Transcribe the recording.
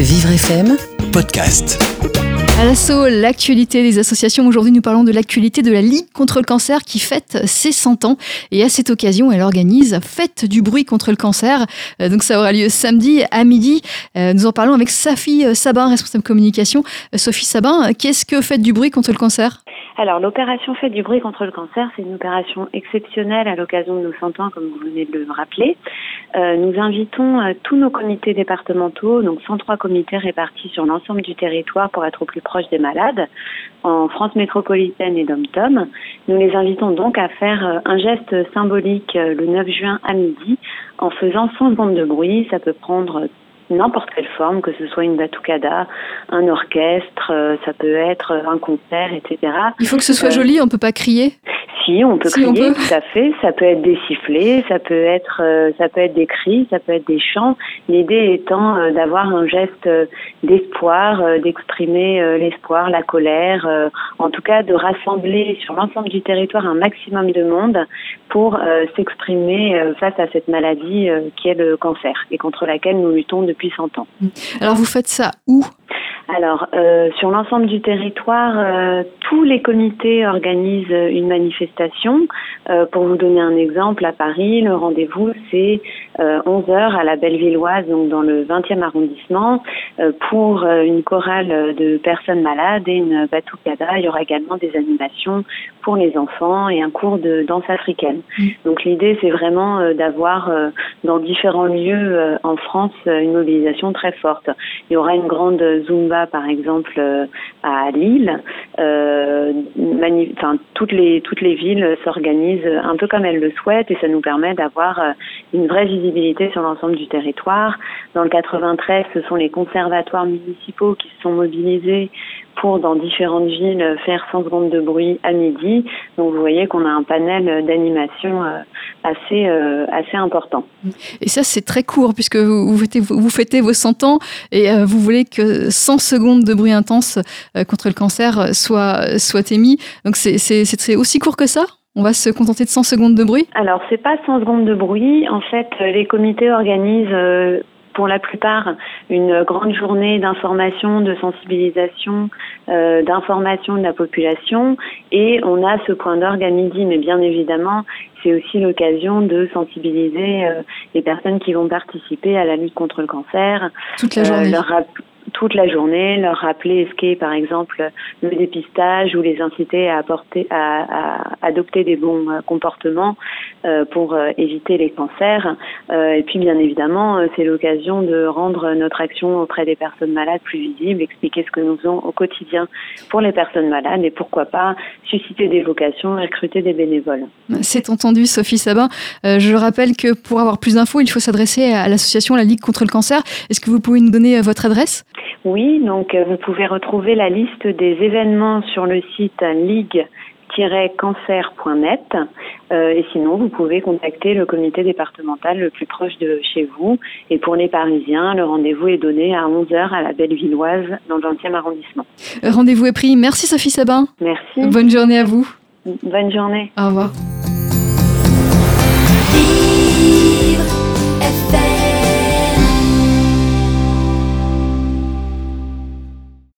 Vivre FM Podcast. À l'assaut, l'actualité des associations. Aujourd'hui, nous parlons de l'actualité de la Ligue contre le cancer qui fête ses 100 ans. Et à cette occasion, elle organise Fête du bruit contre le cancer. Euh, donc, ça aura lieu samedi à midi. Euh, nous en parlons avec Sophie euh, Sabin, responsable communication. Sophie Sabin, qu'est-ce que Fête du bruit contre le cancer? Alors, l'opération Fête du bruit contre le cancer, c'est une opération exceptionnelle à l'occasion de nos 100 ans, comme vous venez de le rappeler. Euh, nous invitons euh, tous nos comités départementaux, donc 103 comités répartis sur l'ensemble du territoire pour être au plus proche des malades, en France métropolitaine et dom-tom. Nous les invitons donc à faire euh, un geste symbolique le 9 juin à midi en faisant 100 secondes de bruit. Ça peut prendre n'importe quelle forme, que ce soit une batucada, un orchestre, euh, ça peut être un concert, etc. Il faut que ce soit euh, joli, on peut pas crier? Si, on peut crier, tout à fait. Ça peut être des sifflets, ça peut être, euh, ça peut être des cris, ça peut être des chants. L'idée étant d'avoir un geste d'espoir, d'exprimer l'espoir, la colère, en tout cas de rassembler sur l'ensemble du territoire un maximum de monde pour s'exprimer face à cette maladie qui est le cancer et contre laquelle nous luttons depuis depuis 100 ans. Alors vous faites ça où? Alors, euh, sur l'ensemble du territoire, euh, tous les comités organisent une manifestation. Euh, pour vous donner un exemple, à Paris, le rendez-vous, c'est 11 heures à la Bellevilloise, donc dans le 20e arrondissement, pour une chorale de personnes malades et une batucada. Il y aura également des animations pour les enfants et un cours de danse africaine. Mm. Donc l'idée, c'est vraiment d'avoir dans différents lieux en France une mobilisation très forte. Il y aura une grande zumba par exemple, euh, à Lille, euh, toutes les toutes les villes s'organisent un peu comme elles le souhaitent et ça nous permet d'avoir euh, une vraie visibilité sur l'ensemble du territoire. Dans le 93, ce sont les conservatoires municipaux qui se sont mobilisés pour, dans différentes villes, faire 100 secondes de bruit à midi. Donc vous voyez qu'on a un panel d'animation euh, assez, euh, assez important. Et ça, c'est très court, puisque vous, fêtez, vous fêtez vos 100 ans et euh, vous voulez que 100 secondes de bruit intense contre le cancer soient, soient émis. Donc c'est aussi court que ça? On va se contenter de 100 secondes de bruit? Alors, c'est pas 100 secondes de bruit. En fait, les comités organisent pour la plupart une grande journée d'information, de sensibilisation, euh, d'information de la population et on a ce point d'orgue à midi. Mais bien évidemment, c'est aussi l'occasion de sensibiliser euh, les personnes qui vont participer à la lutte contre le cancer. Toute la journée. Euh, toute la journée, leur rappeler ce qu'est par exemple le dépistage ou les inciter à, apporter, à, adopter des bons euh, comportements euh, pour euh, éviter les cancers. et puis bien évidemment, c'est l'occasion de rendre notre action auprès des personnes malades plus visible, expliquer ce que nous faisons au quotidien pour les personnes malades et pourquoi pas susciter des vocations, recruter des bénévoles. C'est entendu, Sophie Sabin. je rappelle que pour avoir plus d'infos, il faut s'adresser à l'association La Ligue contre le cancer. Est-ce que vous pouvez nous donner votre adresse? Oui, donc euh, vous pouvez retrouver la liste des événements sur le site ligue-cancer.net euh, et sinon vous pouvez contacter le comité départemental le plus proche de chez vous et pour les Parisiens le rendez-vous est donné à 11h à la Bellevilloise dans le 20e arrondissement. Euh, rendez-vous est pris. Merci Sophie Sabin. Merci. Bonne journée à vous. Bonne journée. Au revoir.